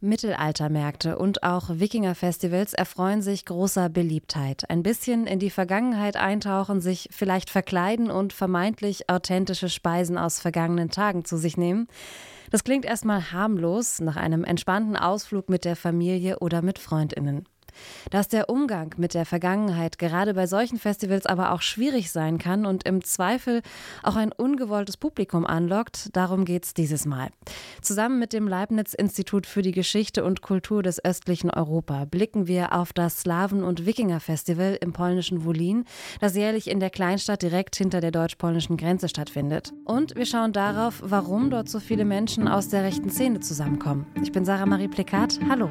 Mittelaltermärkte und auch Wikingerfestivals erfreuen sich großer Beliebtheit. Ein bisschen in die Vergangenheit eintauchen, sich vielleicht verkleiden und vermeintlich authentische Speisen aus vergangenen Tagen zu sich nehmen. Das klingt erstmal harmlos nach einem entspannten Ausflug mit der Familie oder mit Freundinnen. Dass der Umgang mit der Vergangenheit gerade bei solchen Festivals aber auch schwierig sein kann und im Zweifel auch ein ungewolltes Publikum anlockt, darum geht es dieses Mal. Zusammen mit dem Leibniz-Institut für die Geschichte und Kultur des östlichen Europa blicken wir auf das Slawen- und Wikinger-Festival im polnischen Wolin, das jährlich in der Kleinstadt direkt hinter der deutsch-polnischen Grenze stattfindet. Und wir schauen darauf, warum dort so viele Menschen aus der rechten Szene zusammenkommen. Ich bin Sarah Marie Plekat. Hallo.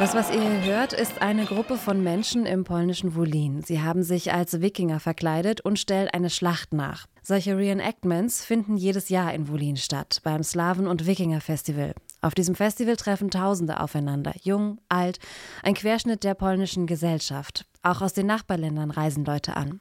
Das, was ihr hier hört, ist eine Gruppe von Menschen im polnischen Wolin. Sie haben sich als Wikinger verkleidet und stellen eine Schlacht nach. Solche Reenactments finden jedes Jahr in Wolin statt, beim Slawen- und Wikinger-Festival. Auf diesem Festival treffen Tausende aufeinander, jung, alt, ein Querschnitt der polnischen Gesellschaft. Auch aus den Nachbarländern reisen Leute an.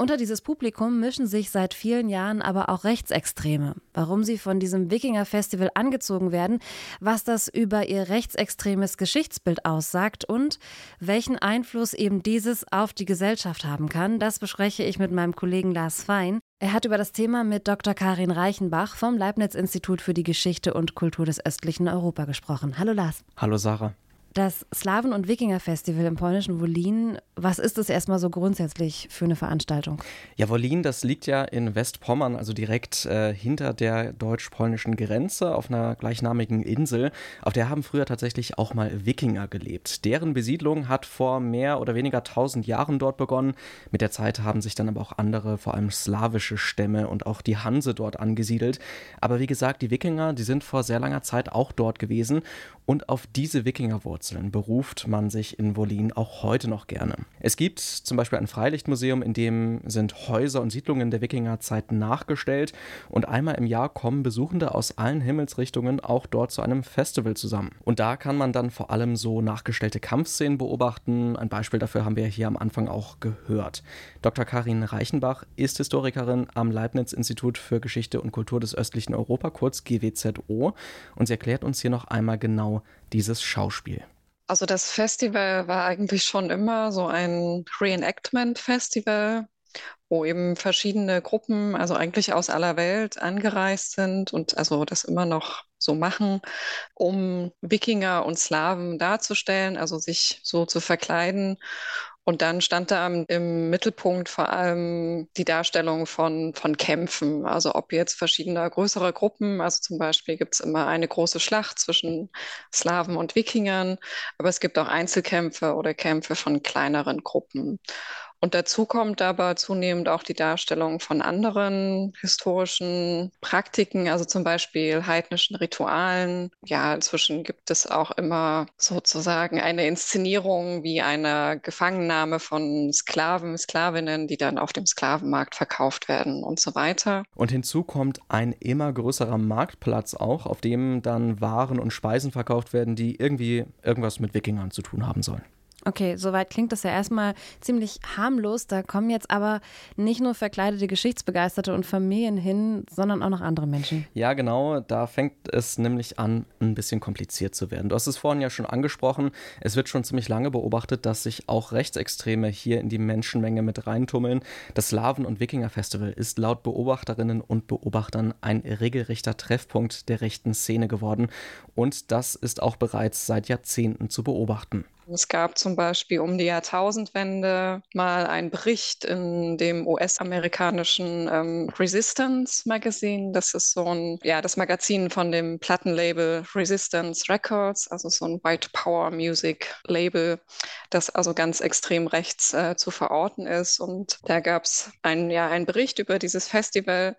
Unter dieses Publikum mischen sich seit vielen Jahren aber auch Rechtsextreme. Warum sie von diesem Wikinger-Festival angezogen werden, was das über ihr rechtsextremes Geschichtsbild aussagt und welchen Einfluss eben dieses auf die Gesellschaft haben kann, das bespreche ich mit meinem Kollegen Lars Fein. Er hat über das Thema mit Dr. Karin Reichenbach vom Leibniz-Institut für die Geschichte und Kultur des östlichen Europa gesprochen. Hallo Lars. Hallo Sarah. Das Slawen- und Wikinger-Festival im polnischen Wolin, was ist das erstmal so grundsätzlich für eine Veranstaltung? Ja, Wolin, das liegt ja in Westpommern, also direkt äh, hinter der deutsch-polnischen Grenze auf einer gleichnamigen Insel. Auf der haben früher tatsächlich auch mal Wikinger gelebt. Deren Besiedlung hat vor mehr oder weniger tausend Jahren dort begonnen. Mit der Zeit haben sich dann aber auch andere, vor allem slawische Stämme und auch die Hanse dort angesiedelt. Aber wie gesagt, die Wikinger, die sind vor sehr langer Zeit auch dort gewesen und auf diese Wikingerwurzeln Wurzeln beruft man sich in Wolin auch heute noch gerne. Es gibt zum Beispiel ein Freilichtmuseum, in dem sind Häuser und Siedlungen der Wikingerzeit nachgestellt und einmal im Jahr kommen Besuchende aus allen Himmelsrichtungen auch dort zu einem Festival zusammen. Und da kann man dann vor allem so nachgestellte Kampfszenen beobachten. Ein Beispiel dafür haben wir hier am Anfang auch gehört. Dr. Karin Reichenbach ist Historikerin am Leibniz-Institut für Geschichte und Kultur des östlichen Europa, kurz GWZO, und sie erklärt uns hier noch einmal genau dieses Schauspiel. Also das Festival war eigentlich schon immer so ein Reenactment-Festival, wo eben verschiedene Gruppen, also eigentlich aus aller Welt angereist sind und also das immer noch so machen, um Wikinger und Slawen darzustellen, also sich so zu verkleiden und dann stand da im Mittelpunkt vor allem die Darstellung von, von Kämpfen. Also ob jetzt verschiedene größere Gruppen, also zum Beispiel gibt es immer eine große Schlacht zwischen Slawen und Wikingern, aber es gibt auch Einzelkämpfe oder Kämpfe von kleineren Gruppen. Und dazu kommt aber zunehmend auch die Darstellung von anderen historischen Praktiken, also zum Beispiel heidnischen Ritualen. Ja, inzwischen gibt es auch immer sozusagen eine Inszenierung wie eine Gefangennahme von Sklaven, Sklavinnen, die dann auf dem Sklavenmarkt verkauft werden und so weiter. Und hinzu kommt ein immer größerer Marktplatz auch, auf dem dann Waren und Speisen verkauft werden, die irgendwie irgendwas mit Wikingern zu tun haben sollen. Okay, soweit klingt das ja erstmal ziemlich harmlos. Da kommen jetzt aber nicht nur verkleidete Geschichtsbegeisterte und Familien hin, sondern auch noch andere Menschen. Ja, genau. Da fängt es nämlich an, ein bisschen kompliziert zu werden. Du hast es vorhin ja schon angesprochen. Es wird schon ziemlich lange beobachtet, dass sich auch Rechtsextreme hier in die Menschenmenge mit reintummeln. Das Slawen- und Wikinger-Festival ist laut Beobachterinnen und Beobachtern ein regelrechter Treffpunkt der rechten Szene geworden. Und das ist auch bereits seit Jahrzehnten zu beobachten. Es gab zum Beispiel um die Jahrtausendwende mal einen Bericht in dem US-amerikanischen ähm, Resistance Magazine. Das ist so ein, ja, das Magazin von dem Plattenlabel Resistance Records, also so ein White Power Music Label, das also ganz extrem rechts äh, zu verorten ist. Und da gab es ein, ja, einen Bericht über dieses Festival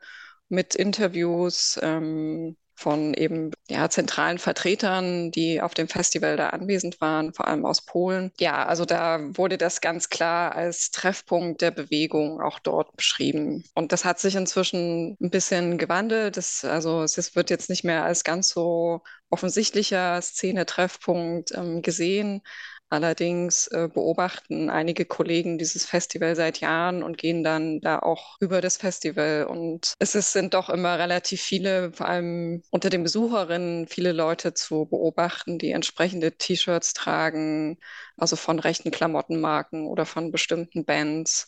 mit Interviews ähm, von eben ja, zentralen Vertretern, die auf dem Festival da anwesend waren, vor allem aus Polen. Ja, also da wurde das ganz klar als Treffpunkt der Bewegung auch dort beschrieben. Und das hat sich inzwischen ein bisschen gewandelt. Das, also es wird jetzt nicht mehr als ganz so offensichtlicher Szene-Treffpunkt ähm, gesehen. Allerdings äh, beobachten einige Kollegen dieses Festival seit Jahren und gehen dann da auch über das Festival. Und es ist, sind doch immer relativ viele, vor allem unter den Besucherinnen, viele Leute zu beobachten, die entsprechende T-Shirts tragen, also von rechten Klamottenmarken oder von bestimmten Bands,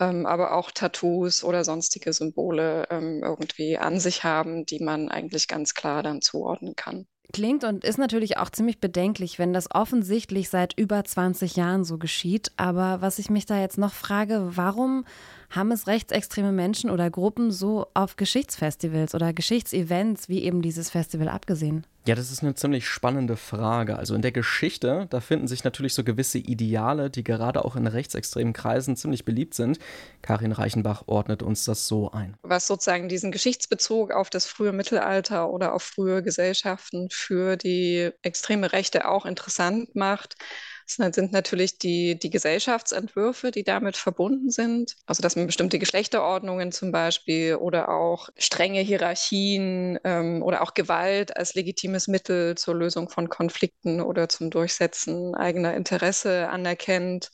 ähm, aber auch Tattoos oder sonstige Symbole ähm, irgendwie an sich haben, die man eigentlich ganz klar dann zuordnen kann. Klingt und ist natürlich auch ziemlich bedenklich, wenn das offensichtlich seit über 20 Jahren so geschieht. Aber was ich mich da jetzt noch frage, warum haben es rechtsextreme Menschen oder Gruppen so auf Geschichtsfestivals oder Geschichtsevents wie eben dieses Festival abgesehen? Ja, das ist eine ziemlich spannende Frage. Also in der Geschichte, da finden sich natürlich so gewisse Ideale, die gerade auch in rechtsextremen Kreisen ziemlich beliebt sind. Karin Reichenbach ordnet uns das so ein. Was sozusagen diesen Geschichtsbezug auf das frühe Mittelalter oder auf frühe Gesellschaften für die extreme Rechte auch interessant macht, das sind natürlich die, die Gesellschaftsentwürfe, die damit verbunden sind. Also dass man bestimmte Geschlechterordnungen zum Beispiel oder auch strenge Hierarchien ähm, oder auch Gewalt als legitimes Mittel zur Lösung von Konflikten oder zum Durchsetzen eigener Interesse anerkennt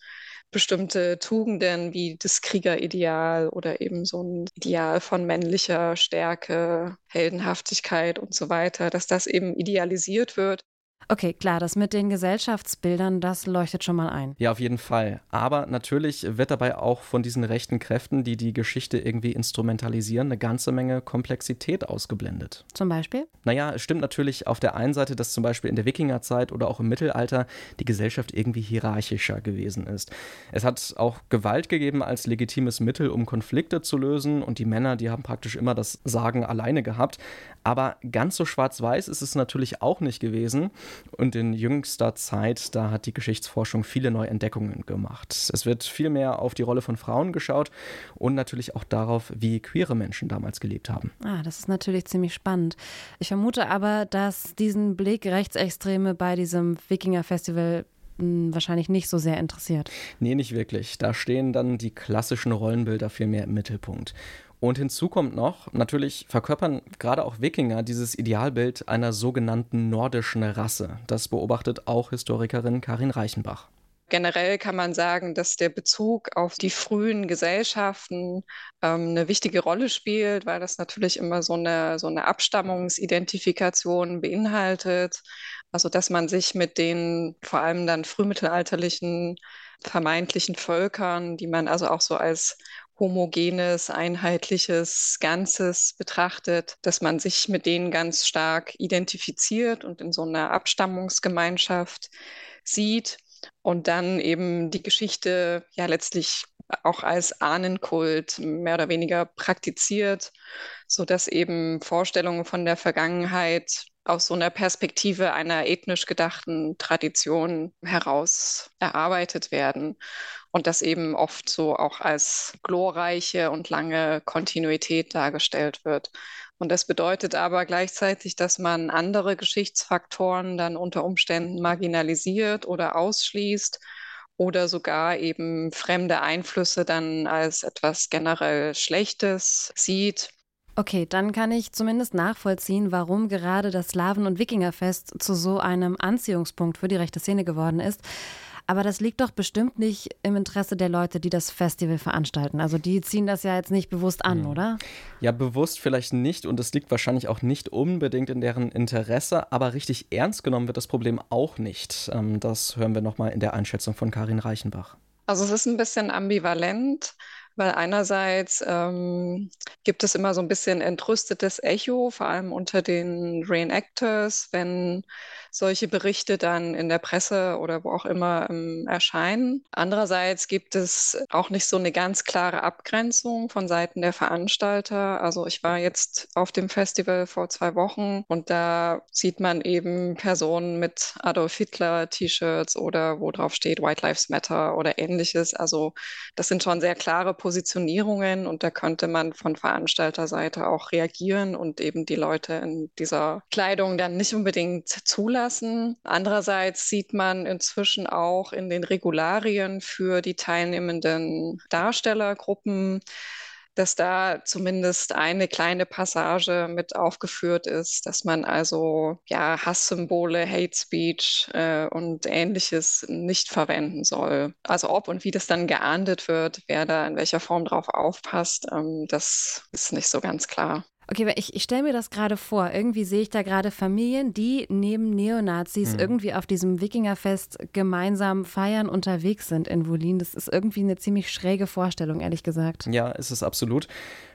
bestimmte Tugenden wie das Kriegerideal oder eben so ein Ideal von männlicher Stärke, Heldenhaftigkeit und so weiter, dass das eben idealisiert wird Okay, klar, das mit den Gesellschaftsbildern, das leuchtet schon mal ein. Ja, auf jeden Fall. Aber natürlich wird dabei auch von diesen rechten Kräften, die die Geschichte irgendwie instrumentalisieren, eine ganze Menge Komplexität ausgeblendet. Zum Beispiel? Naja, es stimmt natürlich auf der einen Seite, dass zum Beispiel in der Wikingerzeit oder auch im Mittelalter die Gesellschaft irgendwie hierarchischer gewesen ist. Es hat auch Gewalt gegeben als legitimes Mittel, um Konflikte zu lösen und die Männer, die haben praktisch immer das Sagen alleine gehabt. Aber ganz so schwarz-weiß ist es natürlich auch nicht gewesen. Und in jüngster Zeit, da hat die Geschichtsforschung viele neue Entdeckungen gemacht. Es wird viel mehr auf die Rolle von Frauen geschaut und natürlich auch darauf, wie queere Menschen damals gelebt haben. Ah, das ist natürlich ziemlich spannend. Ich vermute aber, dass diesen Blick Rechtsextreme bei diesem Wikinger-Festival wahrscheinlich nicht so sehr interessiert. Nee, nicht wirklich. Da stehen dann die klassischen Rollenbilder viel mehr im Mittelpunkt. Und hinzu kommt noch, natürlich verkörpern gerade auch Wikinger dieses Idealbild einer sogenannten nordischen Rasse. Das beobachtet auch Historikerin Karin Reichenbach. Generell kann man sagen, dass der Bezug auf die frühen Gesellschaften ähm, eine wichtige Rolle spielt, weil das natürlich immer so eine, so eine Abstammungsidentifikation beinhaltet. Also dass man sich mit den vor allem dann frühmittelalterlichen vermeintlichen Völkern, die man also auch so als homogenes, einheitliches Ganzes betrachtet, dass man sich mit denen ganz stark identifiziert und in so einer Abstammungsgemeinschaft sieht und dann eben die Geschichte ja letztlich auch als Ahnenkult mehr oder weniger praktiziert, so dass eben Vorstellungen von der Vergangenheit aus so einer Perspektive einer ethnisch gedachten Tradition heraus erarbeitet werden und das eben oft so auch als glorreiche und lange Kontinuität dargestellt wird. Und das bedeutet aber gleichzeitig, dass man andere Geschichtsfaktoren dann unter Umständen marginalisiert oder ausschließt oder sogar eben fremde Einflüsse dann als etwas generell Schlechtes sieht. Okay, dann kann ich zumindest nachvollziehen, warum gerade das Slawen- und Wikingerfest zu so einem Anziehungspunkt für die rechte Szene geworden ist. Aber das liegt doch bestimmt nicht im Interesse der Leute, die das Festival veranstalten. Also die ziehen das ja jetzt nicht bewusst an, mhm. oder? Ja, bewusst vielleicht nicht und es liegt wahrscheinlich auch nicht unbedingt in deren Interesse, aber richtig ernst genommen wird das Problem auch nicht. Ähm, das hören wir nochmal in der Einschätzung von Karin Reichenbach. Also es ist ein bisschen ambivalent weil einerseits ähm, gibt es immer so ein bisschen entrüstetes Echo, vor allem unter den Reenactors, wenn solche Berichte dann in der Presse oder wo auch immer ähm, erscheinen. Andererseits gibt es auch nicht so eine ganz klare Abgrenzung von Seiten der Veranstalter. Also ich war jetzt auf dem Festival vor zwei Wochen und da sieht man eben Personen mit Adolf Hitler T-Shirts oder wo drauf steht White Lives Matter oder ähnliches. Also das sind schon sehr klare Positionierungen und da könnte man von Veranstalterseite auch reagieren und eben die Leute in dieser Kleidung dann nicht unbedingt zulassen. Andererseits sieht man inzwischen auch in den Regularien für die teilnehmenden Darstellergruppen, dass da zumindest eine kleine Passage mit aufgeführt ist, dass man also ja Hasssymbole, Hate Speech äh, und ähnliches nicht verwenden soll. Also ob und wie das dann geahndet wird, wer da in welcher Form drauf aufpasst, ähm, das ist nicht so ganz klar. Okay, ich, ich stelle mir das gerade vor. Irgendwie sehe ich da gerade Familien, die neben Neonazis mhm. irgendwie auf diesem Wikingerfest gemeinsam feiern unterwegs sind in Wolin. Das ist irgendwie eine ziemlich schräge Vorstellung, ehrlich gesagt. Ja, ist es absolut.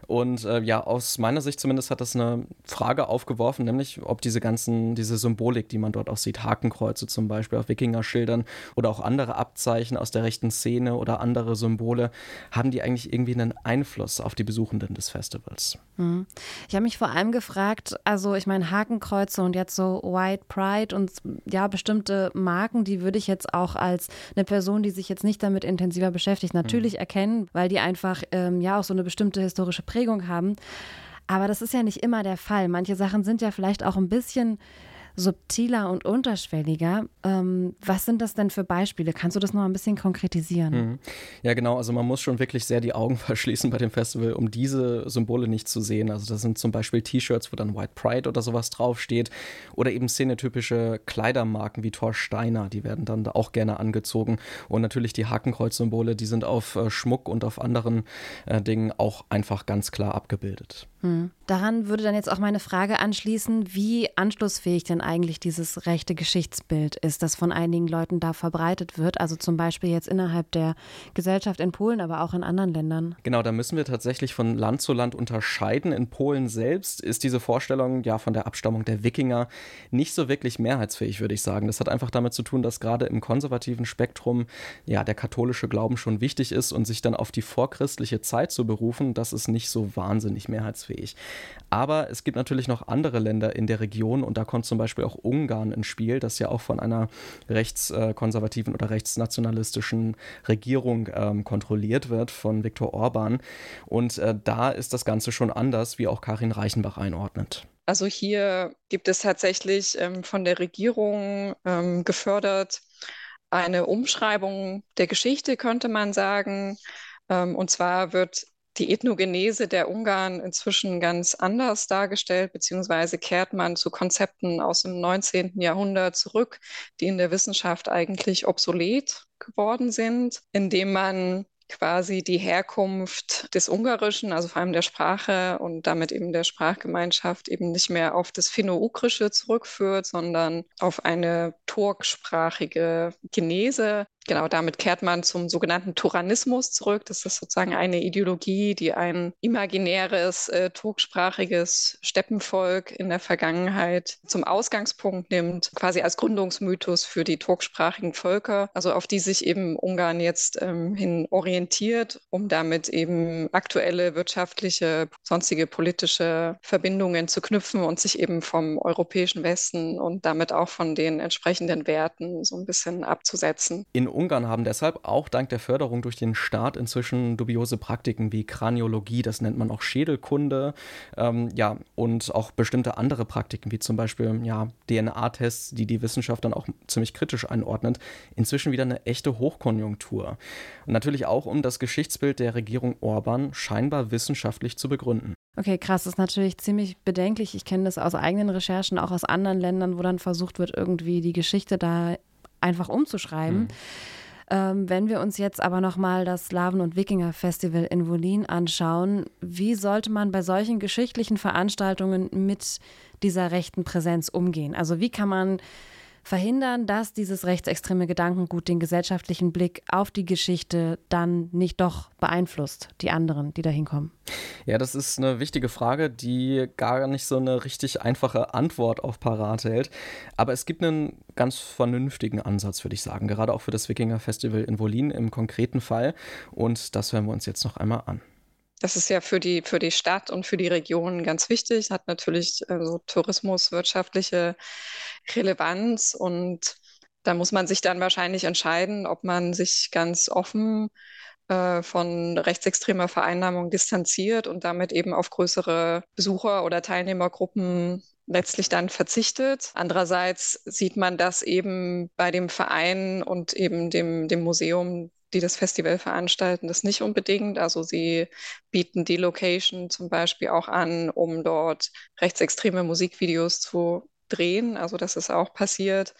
Und äh, ja, aus meiner Sicht zumindest hat das eine Frage aufgeworfen, nämlich ob diese ganzen, diese Symbolik, die man dort auch sieht, Hakenkreuze zum Beispiel auf Wikinger-Schildern oder auch andere Abzeichen aus der rechten Szene oder andere Symbole, haben die eigentlich irgendwie einen Einfluss auf die Besuchenden des Festivals? Mhm. Ich habe mich vor allem gefragt, also ich meine Hakenkreuze und jetzt so White Pride und ja, bestimmte Marken, die würde ich jetzt auch als eine Person, die sich jetzt nicht damit intensiver beschäftigt, natürlich mhm. erkennen, weil die einfach ähm, ja auch so eine bestimmte historische Prägung Prägung haben. Aber das ist ja nicht immer der Fall. Manche Sachen sind ja vielleicht auch ein bisschen subtiler und unterschwelliger. Ähm, was sind das denn für Beispiele? Kannst du das noch ein bisschen konkretisieren? Mhm. Ja, genau. Also man muss schon wirklich sehr die Augen verschließen bei dem Festival, um diese Symbole nicht zu sehen. Also das sind zum Beispiel T-Shirts, wo dann White Pride oder sowas draufsteht. Oder eben szenetypische Kleidermarken wie Thor Steiner, die werden dann auch gerne angezogen. Und natürlich die Hakenkreuz-Symbole, die sind auf äh, Schmuck und auf anderen äh, Dingen auch einfach ganz klar abgebildet. Hm. Daran würde dann jetzt auch meine Frage anschließen, wie anschlussfähig denn eigentlich dieses rechte Geschichtsbild ist, das von einigen Leuten da verbreitet wird, also zum Beispiel jetzt innerhalb der Gesellschaft in Polen, aber auch in anderen Ländern. Genau, da müssen wir tatsächlich von Land zu Land unterscheiden. In Polen selbst ist diese Vorstellung ja von der Abstammung der Wikinger nicht so wirklich mehrheitsfähig, würde ich sagen. Das hat einfach damit zu tun, dass gerade im konservativen Spektrum ja der katholische Glauben schon wichtig ist und sich dann auf die vorchristliche Zeit zu berufen, das ist nicht so wahnsinnig mehrheitsfähig fähig. Aber es gibt natürlich noch andere Länder in der Region und da kommt zum Beispiel auch Ungarn ins Spiel, das ja auch von einer rechtskonservativen oder rechtsnationalistischen Regierung ähm, kontrolliert wird, von Viktor Orban. Und äh, da ist das Ganze schon anders, wie auch Karin Reichenbach einordnet. Also hier gibt es tatsächlich ähm, von der Regierung ähm, gefördert eine Umschreibung der Geschichte, könnte man sagen. Ähm, und zwar wird die Ethnogenese der Ungarn inzwischen ganz anders dargestellt, beziehungsweise kehrt man zu Konzepten aus dem 19. Jahrhundert zurück, die in der Wissenschaft eigentlich obsolet geworden sind, indem man quasi die Herkunft des Ungarischen, also vor allem der Sprache und damit eben der Sprachgemeinschaft eben nicht mehr auf das Finno-Ugrische zurückführt, sondern auf eine turksprachige Genese, Genau, damit kehrt man zum sogenannten Turanismus zurück. Das ist sozusagen eine Ideologie, die ein imaginäres, äh, turksprachiges Steppenvolk in der Vergangenheit zum Ausgangspunkt nimmt, quasi als Gründungsmythos für die turksprachigen Völker, also auf die sich eben Ungarn jetzt ähm, hin orientiert, um damit eben aktuelle wirtschaftliche, sonstige politische Verbindungen zu knüpfen und sich eben vom europäischen Westen und damit auch von den entsprechenden Werten so ein bisschen abzusetzen. In Ungarn haben deshalb auch dank der Förderung durch den Staat inzwischen dubiose Praktiken wie Kraniologie, das nennt man auch Schädelkunde, ähm, ja, und auch bestimmte andere Praktiken, wie zum Beispiel ja, DNA-Tests, die die Wissenschaft dann auch ziemlich kritisch einordnet, inzwischen wieder eine echte Hochkonjunktur. Und natürlich auch, um das Geschichtsbild der Regierung Orban scheinbar wissenschaftlich zu begründen. Okay, krass, das ist natürlich ziemlich bedenklich. Ich kenne das aus eigenen Recherchen, auch aus anderen Ländern, wo dann versucht wird, irgendwie die Geschichte da einfach umzuschreiben. Mhm. Ähm, wenn wir uns jetzt aber nochmal das Slaven- und Wikinger-Festival in Wolin anschauen, wie sollte man bei solchen geschichtlichen Veranstaltungen mit dieser rechten Präsenz umgehen? Also wie kann man verhindern, dass dieses rechtsextreme Gedankengut den gesellschaftlichen Blick auf die Geschichte dann nicht doch beeinflusst, die anderen, die da hinkommen? Ja, das ist eine wichtige Frage, die gar nicht so eine richtig einfache Antwort auf parat hält. Aber es gibt einen ganz vernünftigen Ansatz, würde ich sagen, gerade auch für das Wikinger Festival in Wolin im konkreten Fall. Und das hören wir uns jetzt noch einmal an. Das ist ja für die, für die Stadt und für die Region ganz wichtig, hat natürlich so Tourismus, wirtschaftliche Relevanz und da muss man sich dann wahrscheinlich entscheiden, ob man sich ganz offen äh, von rechtsextremer Vereinnahmung distanziert und damit eben auf größere Besucher- oder Teilnehmergruppen letztlich dann verzichtet. Andererseits sieht man das eben bei dem Verein und eben dem, dem Museum, die das Festival veranstalten, das nicht unbedingt. Also sie bieten die Location zum Beispiel auch an, um dort rechtsextreme Musikvideos zu drehen. Also das ist auch passiert.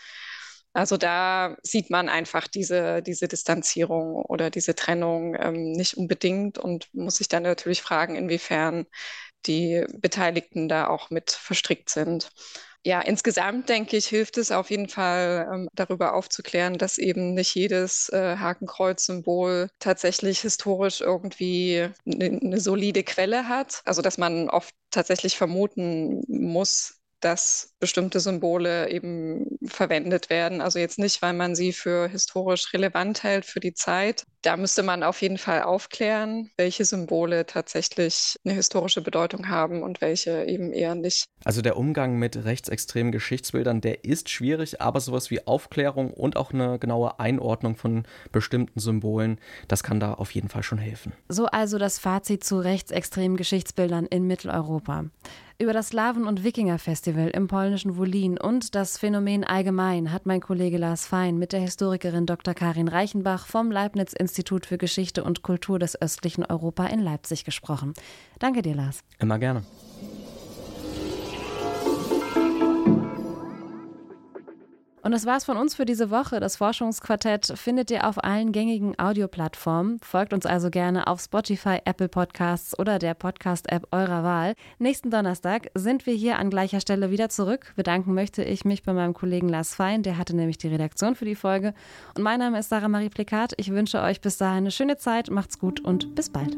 Also da sieht man einfach diese, diese Distanzierung oder diese Trennung ähm, nicht unbedingt und muss sich dann natürlich fragen, inwiefern die Beteiligten da auch mit verstrickt sind. Ja, insgesamt denke ich, hilft es auf jeden Fall ähm, darüber aufzuklären, dass eben nicht jedes äh, Hakenkreuz-Symbol tatsächlich historisch irgendwie eine ne solide Quelle hat. Also dass man oft tatsächlich vermuten muss, dass bestimmte Symbole eben verwendet werden. Also jetzt nicht, weil man sie für historisch relevant hält für die Zeit. Da müsste man auf jeden Fall aufklären, welche Symbole tatsächlich eine historische Bedeutung haben und welche eben eher nicht. Also der Umgang mit rechtsextremen Geschichtsbildern, der ist schwierig, aber sowas wie Aufklärung und auch eine genaue Einordnung von bestimmten Symbolen, das kann da auf jeden Fall schon helfen. So also das Fazit zu rechtsextremen Geschichtsbildern in Mitteleuropa. Über das Slawen- und Wikinger-Festival im polnischen Wolin und das Phänomen allgemein hat mein Kollege Lars Fein mit der Historikerin Dr. Karin Reichenbach vom Leibniz-Institut für Geschichte und Kultur des östlichen Europa in Leipzig gesprochen. Danke dir, Lars. Immer gerne. Und das war's von uns für diese Woche. Das Forschungsquartett findet ihr auf allen gängigen Audioplattformen. Folgt uns also gerne auf Spotify, Apple Podcasts oder der Podcast-App eurer Wahl. Nächsten Donnerstag sind wir hier an gleicher Stelle wieder zurück. Bedanken möchte ich mich bei meinem Kollegen Lars Fein, der hatte nämlich die Redaktion für die Folge. Und mein Name ist Sarah Marie Plikat. Ich wünsche euch bis dahin eine schöne Zeit, macht's gut und bis bald.